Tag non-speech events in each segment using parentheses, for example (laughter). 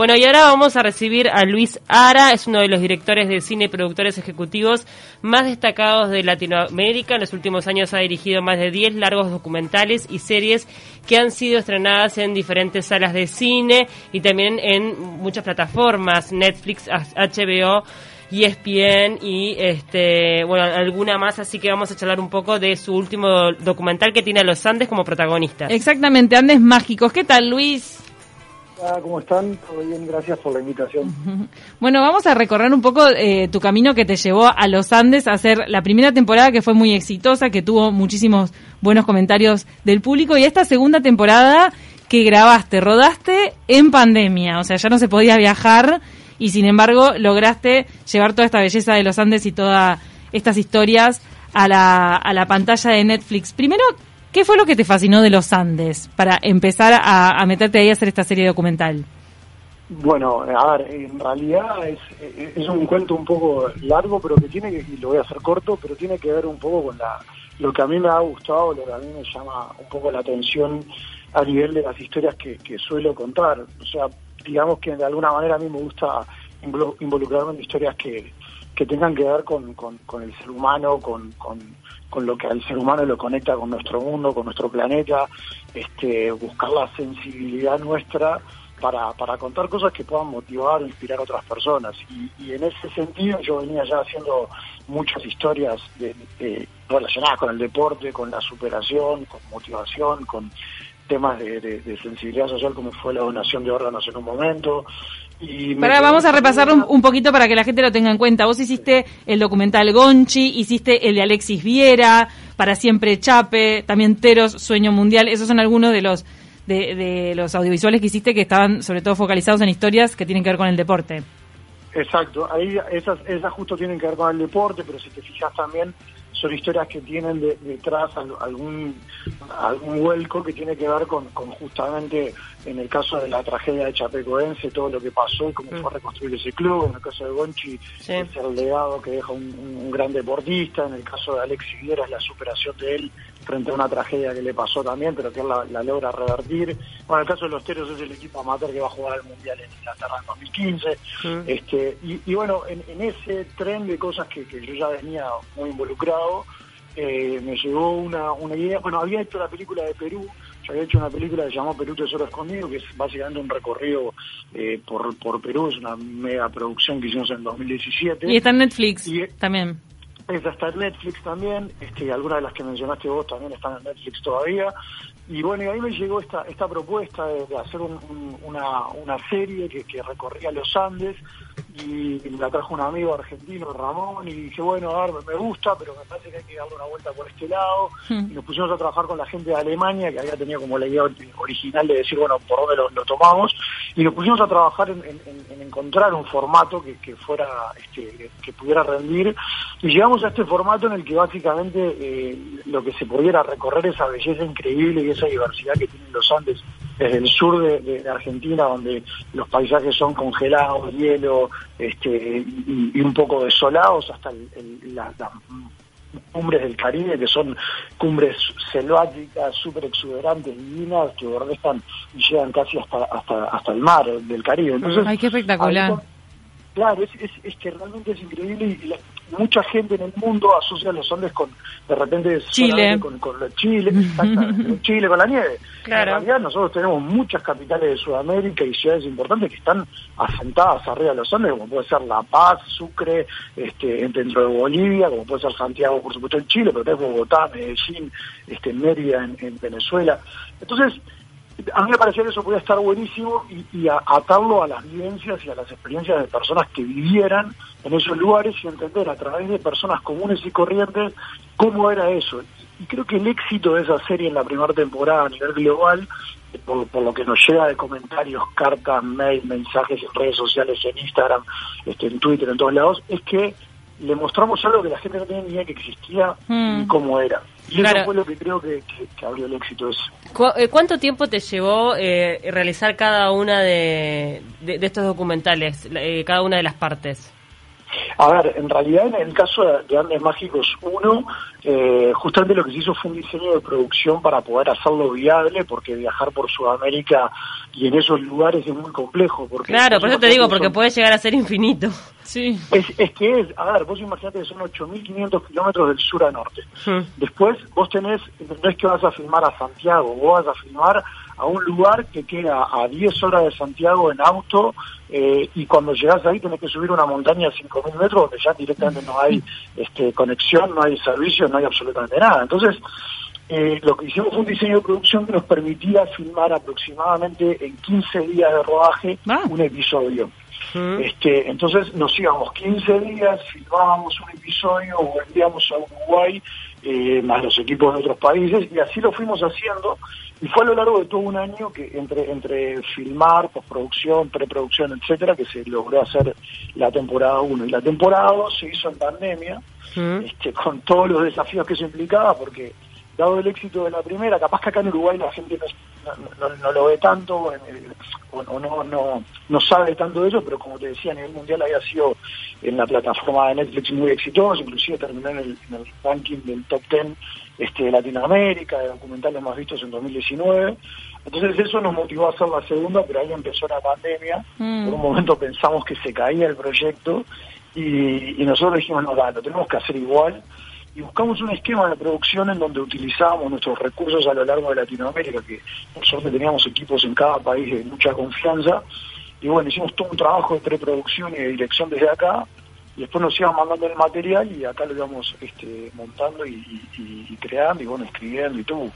Bueno, y ahora vamos a recibir a Luis Ara, es uno de los directores de cine y productores ejecutivos más destacados de Latinoamérica. En los últimos años ha dirigido más de 10 largos documentales y series que han sido estrenadas en diferentes salas de cine y también en muchas plataformas, Netflix, HBO. ESPN y este bueno alguna más así que vamos a charlar un poco de su último documental que tiene a los Andes como protagonistas. Exactamente, Andes mágicos. ¿Qué tal, Luis? ¿Cómo están? Todo bien, gracias por la invitación. (laughs) Bueno, vamos a recorrer un poco eh, tu camino que te llevó a los Andes a hacer la primera temporada que fue muy exitosa, que tuvo muchísimos buenos comentarios del público y esta segunda temporada que grabaste, rodaste en pandemia, o sea, ya no se podía viajar y sin embargo lograste llevar toda esta belleza de los Andes y todas estas historias a la, a la pantalla de Netflix. Primero, ¿Qué fue lo que te fascinó de los Andes para empezar a, meterte ahí a hacer esta serie documental? Bueno, a ver, en realidad es, es un cuento un poco largo, pero que tiene que, y lo voy a hacer corto, pero tiene que ver un poco con la, lo que a mí me ha gustado, lo que a mí me llama un poco la atención a nivel de las historias que, suelo contar. O sea, digamos que de alguna manera a mí me gusta involucrarme en historias que, que tengan que ver con, con, el ser humano, con, con, con lo que al ser humano lo conecta con nuestro mundo, con nuestro planeta, este, buscar la sensibilidad nuestra para, para contar cosas que puedan motivar o inspirar a otras personas. Y, en ese sentido yo venía ya haciendo muchas historias relacionadas con el deporte, con la superación, con motivación, con temas de, sensibilidad social como fue la donación de órganos en un momento. Y vamos a repasar un, poquito para que la gente lo tenga en cuenta. Vos hiciste el documental Gonchi, hiciste el de Alexis Viera, Para Siempre Chape, también Teros, Sueño Mundial. Esos son algunos de los de, los audiovisuales que hiciste que estaban sobre todo focalizados en historias que tienen que ver con el deporte. Exacto, ahí esas, esas justo tienen que ver con el deporte, pero si te fijas también son historias que tienen detrás algún, algún vuelco que tiene que ver con, justamente, en el caso de la tragedia de Chapecoense, todo lo que pasó y cómo mm. fue a reconstruir ese club, en el caso de Gonchi, el legado que deja un, gran deportista, en el caso de Alexis Viera es la superación de él frente a una tragedia que le pasó también, pero que él la, logra revertir. Bueno, el caso de los Teros es el equipo amateur que va a jugar el Mundial en Inglaterra en 2015. Mm. Este, y, bueno, en, ese tren de cosas que, yo ya venía muy involucrado, eh, me llegó una, una idea. Bueno, había hecho la película de Perú, yo había hecho una película que se llamó Perú Tesoro Escondido, que es básicamente un recorrido eh, por, por Perú, es una mega producción que hicimos en 2017. Y está en Netflix también. Esa está en Netflix también, este, algunas de las que mencionaste vos también están en Netflix todavía. Y bueno, y ahí me llegó esta, esta propuesta de, hacer una, una serie que, que recorría los Andes y la trajo un amigo argentino, Ramón, y dije, bueno, a ver, me gusta, pero me parece que hay que darle una vuelta por este lado. Hmm. Y nos pusimos a trabajar con la gente de Alemania, que había tenido como la idea original de decir, bueno, por dónde lo, tomamos. Y nos pusimos a trabajar en, encontrar un formato que, que fuera, este, que pudiera rendir. Y llegamos a este formato en el que básicamente eh, lo que se pudiera recorrer esa belleza increíble y esa diversidad que tienen los Andes desde el sur de, Argentina, donde los paisajes son congelados, hielo, este, y, un poco desolados, hasta las cumbres del Caribe, que son cumbres selváticas, súper exuberantes, divinas, que bordean y llegan casi hasta, hasta, hasta el mar del Caribe. Entonces, Ay, qué espectacular. Claro, es, es, es, que realmente es increíble y la, mucha gente en el mundo asocia los Andes con, de repente, Chile. Con, con Chile, (laughs) Chile, con la nieve. Claro. En realidad nosotros tenemos muchas capitales de Sudamérica y ciudades importantes que están asentadas arriba de los Andes, como puede ser La Paz, Sucre, este, dentro de Bolivia, como puede ser Santiago, por supuesto, en Chile, pero también Bogotá, Medellín, este, Mérida en Venezuela. Entonces, a mí me parecía que eso podía estar buenísimo y, atarlo a las vivencias y a las experiencias de personas que vivieran en esos lugares y entender a través de personas comunes y corrientes cómo era eso. Y creo que el éxito de esa serie en la primera temporada a nivel global, por, lo que nos llega de comentarios, cartas, mail, mensajes en redes sociales, en Instagram, este, en Twitter, en todos lados, es que le mostramos algo que la gente no tenía ni idea que existía y hmm. cómo era. Y eso fue lo que creo que, abrió el éxito eso. Eh, ¿Cuánto tiempo te llevó eh, realizar cada una de, estos documentales, eh, cada una de las partes? A ver, en realidad en el caso de Andes Mágicos 1, eh, justamente lo que se hizo fue un diseño de producción para poder hacerlo viable, porque viajar por Sudamérica y en esos lugares es muy complejo. Porque claro, por eso te digo, porque puede llegar a ser infinito. Sí. Es, es que es, a ver, vos imaginate que son 8.500 kilómetros del sur a norte. Hmm. Después vos tenés, no es que vas a filmar a Santiago, vos vas a filmar a un lugar que queda a 10 horas de Santiago en auto eh, y cuando llegás ahí tenés que subir una montaña a 5.000 metros donde ya directamente no hay este, conexión, no hay servicio, no hay absolutamente nada. Entonces, eh, lo que hicimos fue un diseño de producción que nos permitía filmar aproximadamente en 15 días de rodaje Ah. un episodio. Mm. Este, entonces nos íbamos 15 días, filmábamos un episodio, volvíamos a Uruguay, eh, más los equipos de otros países, y así lo fuimos haciendo. Y fue a lo largo de todo un año que entre, entre filmar, postproducción, preproducción, etcétera, que se logró hacer la temporada 1. Y la temporada 2 se hizo en pandemia, Mm. este, con todos los desafíos que eso implicaba, porque dado el éxito de la primera, capaz que acá en Uruguay la gente no, no- no- no lo ve tanto el- o, no, no, no sabe tanto de ello, pero como te decía, a nivel mundial había sido en la plataforma de Netflix muy exitoso, inclusive terminó en el, en el ranking del top 10 este, de Latinoamérica, de documentales más vistos en 2019. Entonces eso nos motivó a hacer la segunda, pero ahí empezó la pandemia. Mm. Por un momento pensamos que se caía el proyecto y, y nosotros dijimos, no, dale, lo tenemos que hacer igual. Y buscamos un esquema de producción en donde utilizábamos nuestros recursos a lo largo de Latinoamérica, que por suerte teníamos equipos en cada país de mucha confianza. Y bueno, hicimos todo un trabajo de preproducción y de dirección desde acá. Y después nos iban mandando el material y acá lo íbamos este, montando y, creando y bueno, escribiendo y todo.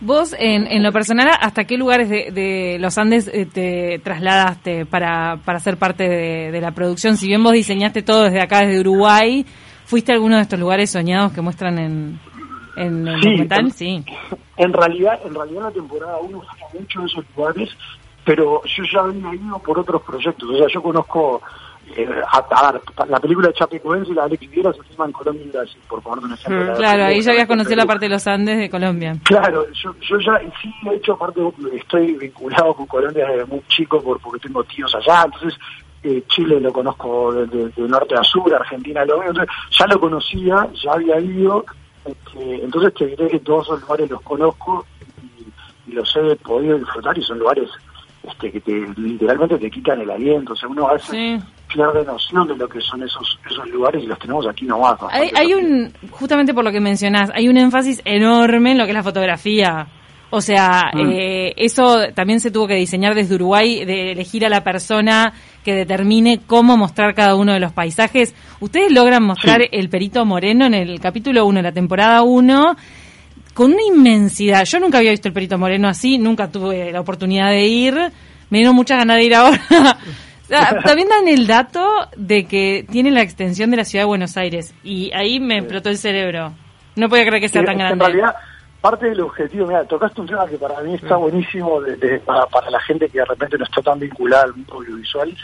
Vos, en, en lo personal, ¿hasta qué lugares de, los Andes eh, te trasladaste para, para ser parte de la producción? Si bien vos diseñaste todo desde acá, desde Uruguay, ¿fuiste a alguno de estos lugares soñados que muestran en, en el Sí, documental? en- Sí. En realidad, en realidad la temporada 1 fue mucho de esos lugares, pero yo ya había ido por otros proyectos. O sea, yo conozco eh, a, a ver, la película de Chapecoense y la de Alex Viera se filma en Colombia y Brasil, por un ejemplo. Mm, Claro, ahí ya habías conocido la parte de los Andes de Colombia. Claro, yo, yo ya sí, de hecho, aparte estoy vinculado con Colombia desde muy chico por, porque tengo tíos allá, entonces eh, Chile lo conozco de, de- de norte a sur, Argentina lo veo, entonces ya lo conocía, ya había ido, este, entonces te diré que todos esos lugares los conozco y, y los he podido disfrutar y son lugares este, que te, literalmente te quitan el aliento, o sea, uno a veces Sí. pierde noción de lo que son esos esos lugares y los tenemos aquí nomás. Hay, hay un, justamente por lo que mencionás, hay un énfasis enorme en lo que es la fotografía. O sea, Mm. eh, eso también se tuvo que diseñar desde Uruguay, de elegir a la persona que determine cómo mostrar cada uno de los paisajes. Ustedes logran mostrar Sí. el Perito Moreno en el capítulo 1, la temporada 1, con una inmensidad. Yo nunca había visto el Perito Moreno así, nunca tuve la oportunidad de ir. Me dieron muchas ganas de ir ahora. Sea, (laughs) También dan el dato de que tiene la extensión de la ciudad de Buenos Aires y ahí me explotó el cerebro. No podía creer que sea tan grande. En realidad, parte del objetivo, mira, tocaste un tema que para mí está buenísimo de- de- para, para la gente que de repente no está tan vinculada al mundo audiovisual,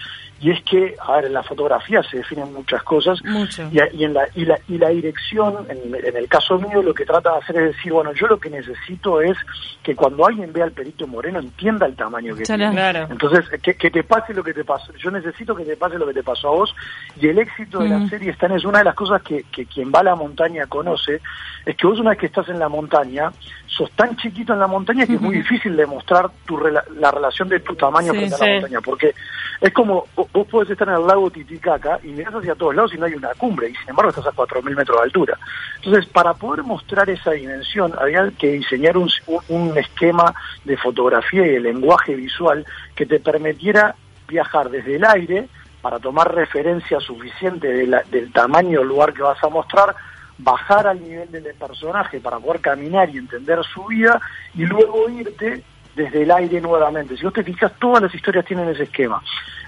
y es que, a ver, en la fotografía se definen muchas cosas, Mucho. y, y en la, y, la, y la dirección, en, en el caso mío, lo que trata de hacer es decir, bueno, yo lo que necesito es que cuando alguien vea al Perito Moreno entienda el tamaño que Chala. tiene. Claro. Entonces, que, que te pase lo que te pasó. Yo necesito que te pase lo que te pasó a vos. Y el éxito de Mm. la serie está en eso. Una de las cosas que, que quien va a la montaña conoce es que vos una vez que estás en la montaña, sos tan chiquito en la montaña que es muy difícil demostrar tu rela- la relación de tu tamaño Sí, frente a sí. la montaña. Porque es como, vos, podés estar en el lago Titicaca y mirás hacia todos lados y no hay una cumbre. Y sin embargo estás a 4.000 metros de altura. Entonces, para poder mostrar esa dimensión, había que diseñar un, un- esquema de fotografía y de lenguaje visual que te permitiera viajar desde el aire para tomar referencia suficiente del tamaño del lugar que vas a mostrar, bajar al nivel del personaje para poder caminar y entender su vida y luego irte desde el aire nuevamente. Si vos te fijas, todas las historias tienen ese esquema.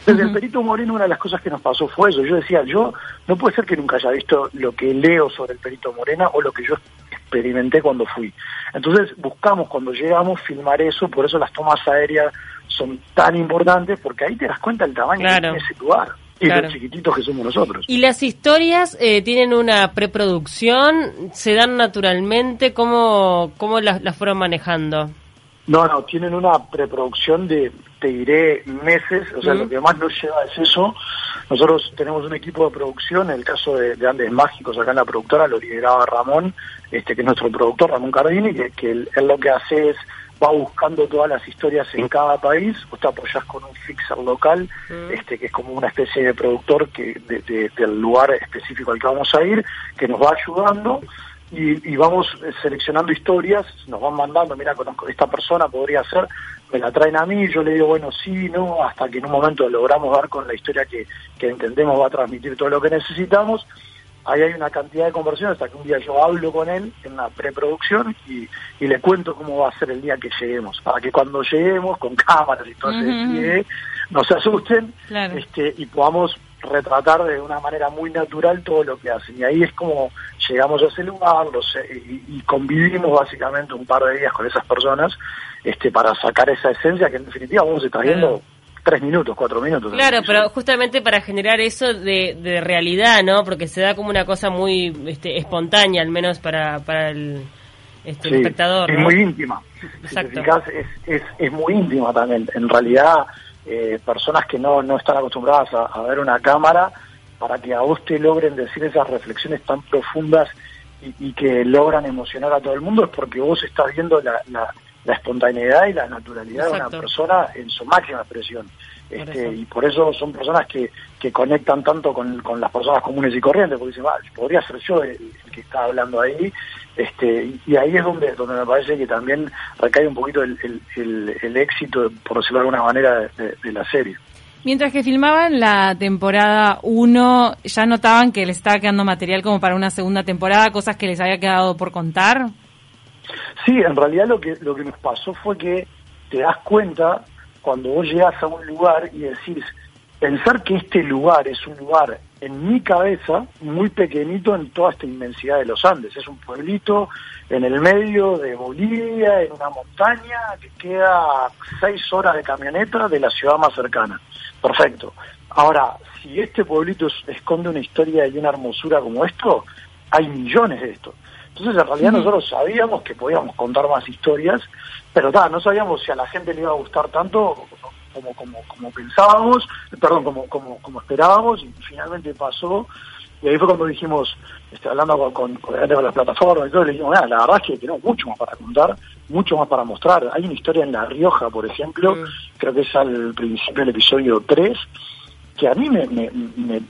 Desde el Perito Moreno una de las cosas que nos pasó fue eso. Yo decía, yo no puede ser que nunca haya visto lo que leo sobre el Perito Morena o lo que yo experimenté cuando fui. Entonces buscamos cuando llegamos filmar eso, por eso las tomas aéreas son tan importantes, porque ahí te das cuenta del tamaño Claro. que tiene ese lugar y Claro. los chiquititos que somos nosotros. ¿Y las historias eh, tienen una preproducción? ¿Se dan naturalmente? ¿Cómo, cómo las, las fueron manejando? No, no, tienen una preproducción de, te diré, meses, o sea, lo que más nos lleva es eso. Nosotros tenemos un equipo de producción, en el caso de, Andes Mágicos, acá en la productora, lo lideraba Ramón, este que es nuestro productor, Ramón Cardini, que, que él, lo que hace es va buscando todas las historias en cada país, o te apoyas con un fixer local, este que es como una especie de productor que del lugar específico al que vamos a ir, que nos va ayudando y, vamos seleccionando historias, nos van mandando, mira, conozco esta persona, podría ser, me la traen a mí, yo le digo, bueno, sí, no, hasta que en un momento logramos dar con la historia que, que entendemos va a transmitir todo lo que necesitamos. Ahí hay una cantidad de conversiones hasta que un día yo hablo con él en la preproducción y, y le cuento cómo va a ser el día que lleguemos, para que cuando lleguemos con cámaras y todo ese no se asusten este, y podamos retratar de una manera muy natural todo lo que hacen. Y ahí es como llegamos a ese lugar los, y, convivimos básicamente un par de días con esas personas este, para sacar esa esencia que en definitiva vamos a estar viendo tres minutos, cuatro minutos. Claro, pero justamente para generar eso de, de, realidad, ¿no? Porque se da como una cosa muy este, espontánea, al menos para, para el, este, espectador. Es muy íntima. Exacto. es, es, es muy íntima también. En realidad eh, personas que no, no están acostumbradas a, ver una cámara para que a vos te logren decir esas reflexiones tan profundas y, que logran emocionar a todo el mundo es porque vos estás viendo la, la, espontaneidad y la naturalidad de una persona en su máxima expresión. Este, y por eso son personas que, que conectan tanto con, con las personas comunes y corrientes, porque dicen, podría ser yo el, que está hablando ahí, este, y ahí es donde, donde me parece que también recae un poquito el, el, éxito, por decirlo de alguna manera, de, la serie. Mientras que filmaban la temporada 1, ¿ya notaban que les estaba quedando material como para una segunda temporada, cosas que les había quedado por contar? Sí, en realidad lo que, lo que nos pasó fue que te das cuenta cuando vos llegas a un lugar y decís, pensar que este lugar es un lugar en mi cabeza muy pequeñito en toda esta inmensidad de los Andes. Es un pueblito en el medio de Bolivia, en una montaña que queda seis horas de camioneta de la ciudad más cercana. Perfecto. Ahora, si este pueblito esconde una historia y una hermosura como esto, hay millones de estos. Entonces, en realidad, nosotros sabíamos que podíamos contar más historias, pero no sabíamos si a la gente le iba a gustar tanto como como como pensábamos, perdón, como como como esperábamos y finalmente pasó. Y ahí fue cuando dijimos, este, hablando con, con, las plataformas y todo, le dijimos, la verdad es que tenemos mucho más para contar, mucho más para mostrar. Hay una historia en La Rioja, por ejemplo, mm. creo que es al principio del episodio 3, que a mí me, me,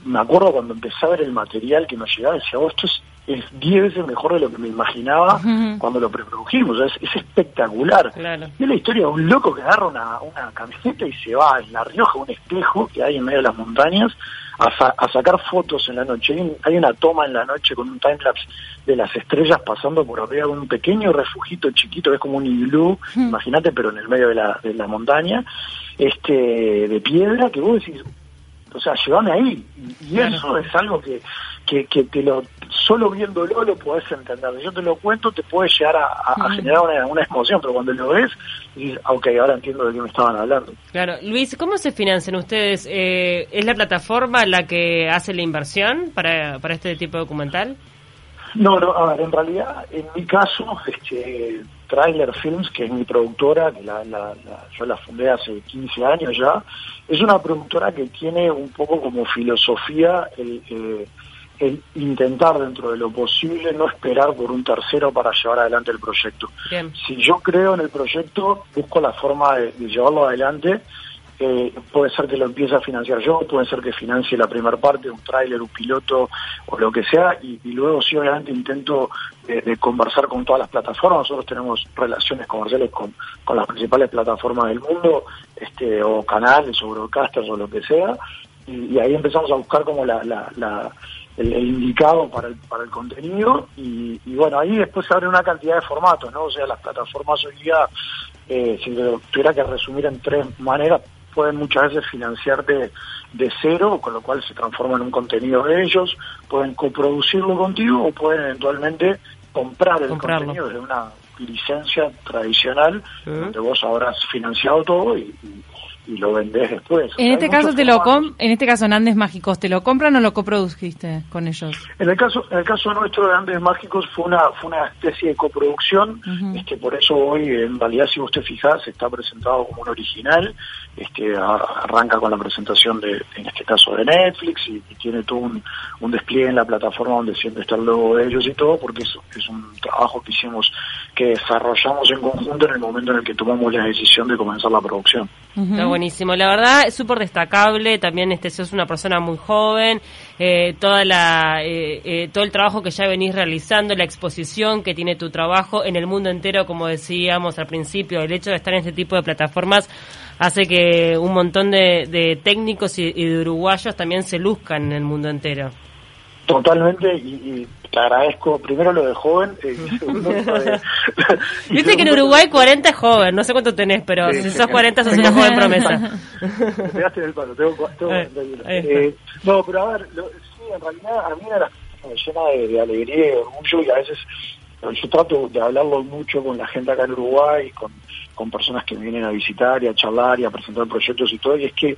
me, acuerdo cuando empecé a ver el material que nos llegaba, decía, oh, esto es es 10 veces mejor de lo que me imaginaba cuando lo preprodujimos. Es, es espectacular. Y es la historia de un loco que agarra una, una camiseta y se va en La Rioja, un espejo que hay en medio de las montañas, a, a sacar fotos en la noche. Hay, una toma en la noche con un timelapse de las estrellas pasando por arriba de un pequeño refugito chiquito, que es como un iglú, imagínate, pero en el medio de la, de la montaña, este de piedra, que vos decís, o sea, llévame ahí. Y, eso es algo que, que, que te lo solo viéndolo lo podés entender. Si yo te lo cuento, te puede llegar a, generar una, una, emoción, pero cuando lo ves, dices, ok, ahora entiendo de qué me estaban hablando. Claro. Luis, ¿cómo se financian ustedes? Eh, ¿Es la plataforma la que hace la inversión para, para este tipo de documental? No, no, a ver, en realidad, en mi caso, este, Trailer Films, que es mi productora, que la, la, yo la fundé hace 15 años ya, es una productora que tiene un poco como filosofía el, eh, el intentar dentro de lo posible no esperar por un tercero para llevar adelante el proyecto. Si yo creo en el proyecto, busco la forma de, llevarlo adelante. Eh, puede ser que lo empiece a financiar yo, puede ser que financie la primera parte, un tráiler, un piloto o lo que sea, y, luego sí obviamente intento de, conversar con todas las plataformas. Nosotros tenemos relaciones comerciales con, las principales plataformas del mundo, este, o canales, o broadcasters, o lo que sea, y, ahí empezamos a buscar como la, la el, indicado para el, para el contenido y, bueno, ahí después se abre una cantidad de formatos, ¿no? O sea, las plataformas hoy día, eh, si tuviera que resumir en tres maneras, pueden muchas veces financiarte de cero, con lo cual se transforma en un contenido de ellos, pueden coproducirlo contigo o pueden eventualmente comprar el contenido de una licencia tradicional, donde vos habrás financiado todo y, y lo vendés después. En este caso te lo en este caso en Andes Mágicos, ¿te lo compran o lo coprodujiste con ellos? En el caso en el caso nuestro de Andes Mágicos fue una fue una especie de coproducción, este por eso hoy en realidad si usted fijás está presentado como un original, este arranca con la presentación de en este caso de Netflix y, tiene todo un, un, despliegue en la plataforma donde siempre está el logo de ellos y todo porque es, es un trabajo que hicimos que desarrollamos en conjunto en el momento en el que tomamos la decisión de comenzar la producción. Está buenísimo. La verdad es súper destacable. También este sos una persona muy joven. Eh, toda la, eh, eh, todo el trabajo que ya venís realizando, la exposición que tiene tu trabajo en el mundo entero, como decíamos al principio, el hecho de estar en este tipo de plataformas hace que un montón de, técnicos y, de uruguayos también se luzcan en el mundo entero. Totalmente, y, te agradezco primero lo de joven. Eh, (laughs) (laughs) Viste que en Uruguay 40 es joven, no sé cuánto tenés, pero si sos 40 sos una joven promesa. (laughs) Me pegaste en el palo, tengo, tengo eh, No, pero a ver, sí, en realidad a mí me llena de, de alegría y orgullo y a veces yo trato de hablarlo mucho con la gente acá en Uruguay, con con personas que vienen a visitar y a charlar y a presentar proyectos y todo, y es que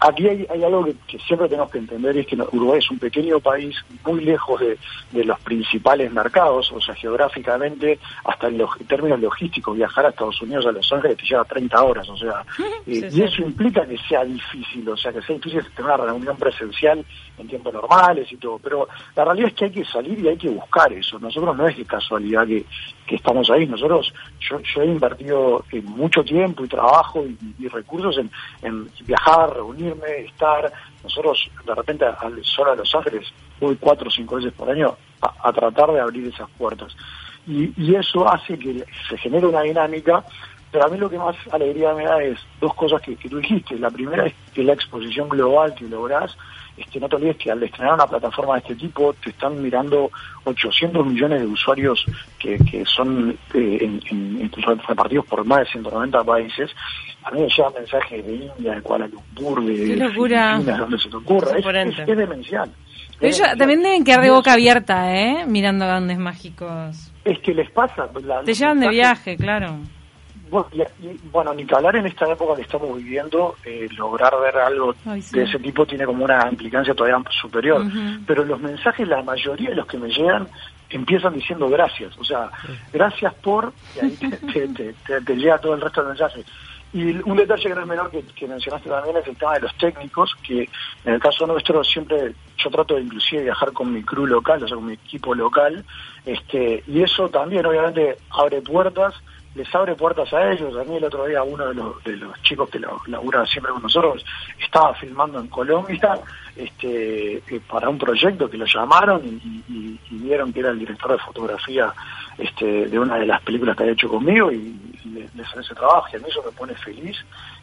aquí hay, algo que, siempre tenemos que entender, y es que Uruguay es un pequeño país muy lejos de, los principales mercados, o sea, geográficamente, hasta en, los, términos logísticos, viajar a Estados Unidos, a Los Ángeles, te lleva 30 horas, o sea, (laughs) eh, y eso implica que sea difícil, o sea, que sea difícil tener una reunión presencial en tiempos normales y todo, pero la realidad es que hay que salir y hay que buscar eso, nosotros no es de casualidad que, que estamos ahí, nosotros, yo, yo he invertido mucho tiempo y trabajo y, recursos en, viajar, reunirme, estar. Nosotros de repente al solo a Los Ángeles voy cuatro o cinco veces por año a, tratar de abrir esas puertas. Y, eso hace que se genere una dinámica, pero a mí lo que más alegría me da es dos cosas que, que tú dijiste. La primera es que la exposición global que lográs este, no te olvides que al estrenar una plataforma de este tipo te están mirando 800 millones de usuarios que, que son eh, en, repartidos por más de 190 países. A mí me llegan mensajes de India, de Kuala Lumpur, de, locura. donde se te ocurra. Es, es, demencial. ellos también deben quedar de boca abierta, ¿eh? Mirando grandes mágicos. Es que les pasa. te llevan de viaje, claro. Bueno, bueno, ni que hablar en esta época que estamos viviendo, eh, lograr ver algo de ese tipo tiene como una implicancia todavía superior. Pero los mensajes, la mayoría de los que me llegan, empiezan diciendo gracias. O sea, gracias por, y ahí te, llega todo el resto del mensaje. Y un detalle que no es menor que, que, mencionaste también es el tema de los técnicos, que en el caso nuestro siempre yo trato de inclusive viajar con mi crew local, o sea, con mi equipo local, este, y eso también obviamente abre puertas les abre puertas a ellos. A mí el otro día uno de los, de los chicos que lo, labura siempre con nosotros estaba filmando en Colombia este, eh, para un proyecto que lo llamaron y, vieron que era el director de fotografía este, de una de las películas que había hecho conmigo y, les hace ese trabajo y a mí eso me pone feliz.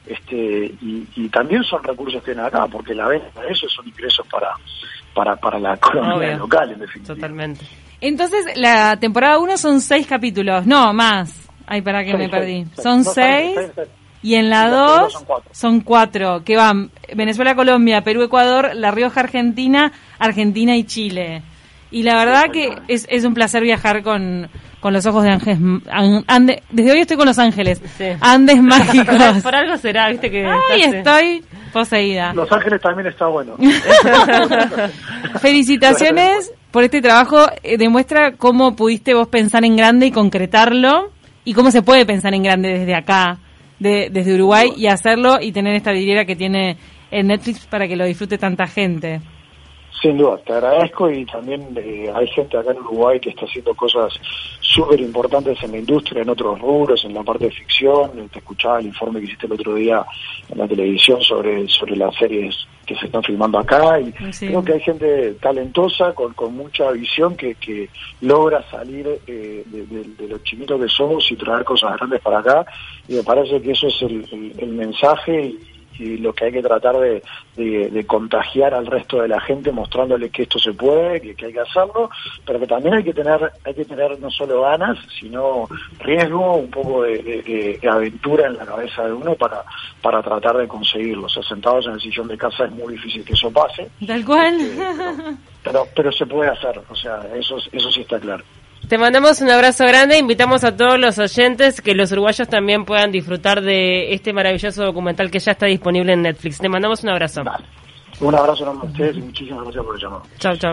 Este, y, también son recursos que tienen acá, porque la venta de eso son ingresos para, para, para la economía local, en definitiva. Totalmente. Entonces, la temporada 1 son seis capítulos, no, más. Ay, para que me perdí. Son seis. Y en la dos son cuatro, que van Venezuela, Colombia, Perú, Ecuador, La Rioja, Argentina, Argentina y Chile. Y la verdad que es, es un placer viajar con, con los ojos de Ángeles. desde hoy estoy con Los Ángeles. Andes (laughs) mágicos. Por, algo será, viste que... Ay, estoy poseída. Los Ángeles también está bueno. (laughs) Felicitaciones por este trabajo. Eh, demuestra cómo pudiste vos pensar en grande y concretarlo y cómo se puede pensar en grande desde acá, desde Uruguay, y hacerlo y tener esta vidriera que tiene en Netflix para que lo disfrute tanta gente. Sin duda, te agradezco y también eh, hay gente acá en Uruguay que está haciendo cosas súper importantes en la industria, en otros rubros, en la parte de ficción. Te escuchaba el informe que hiciste el otro día en la televisión sobre, sobre las series que se están filmando acá y creo que hay gente talentosa con, con mucha visión que, que logra salir eh, de, los chiquitos que somos y traer cosas grandes para acá y me parece que eso es el, el mensaje y, y lo que hay que tratar de, de, contagiar al resto de la gente mostrándole que esto se puede, que, hay que hacerlo, pero que también hay que tener hay que tener no solo ganas, sino riesgo, un poco de, aventura en la cabeza de uno para, para tratar de conseguirlo. O sea, sentados en el sillón de casa es muy difícil que eso pase. Tal cual. Este, pero, pero, se puede hacer, o sea, eso, eso sí está claro. Te mandamos un abrazo grande, invitamos a todos los oyentes que los uruguayos también puedan disfrutar de este maravilloso documental que ya está disponible en Netflix. Te mandamos un abrazo. Un abrazo a ustedes y muchísimas gracias por el llamado. Chao, chao.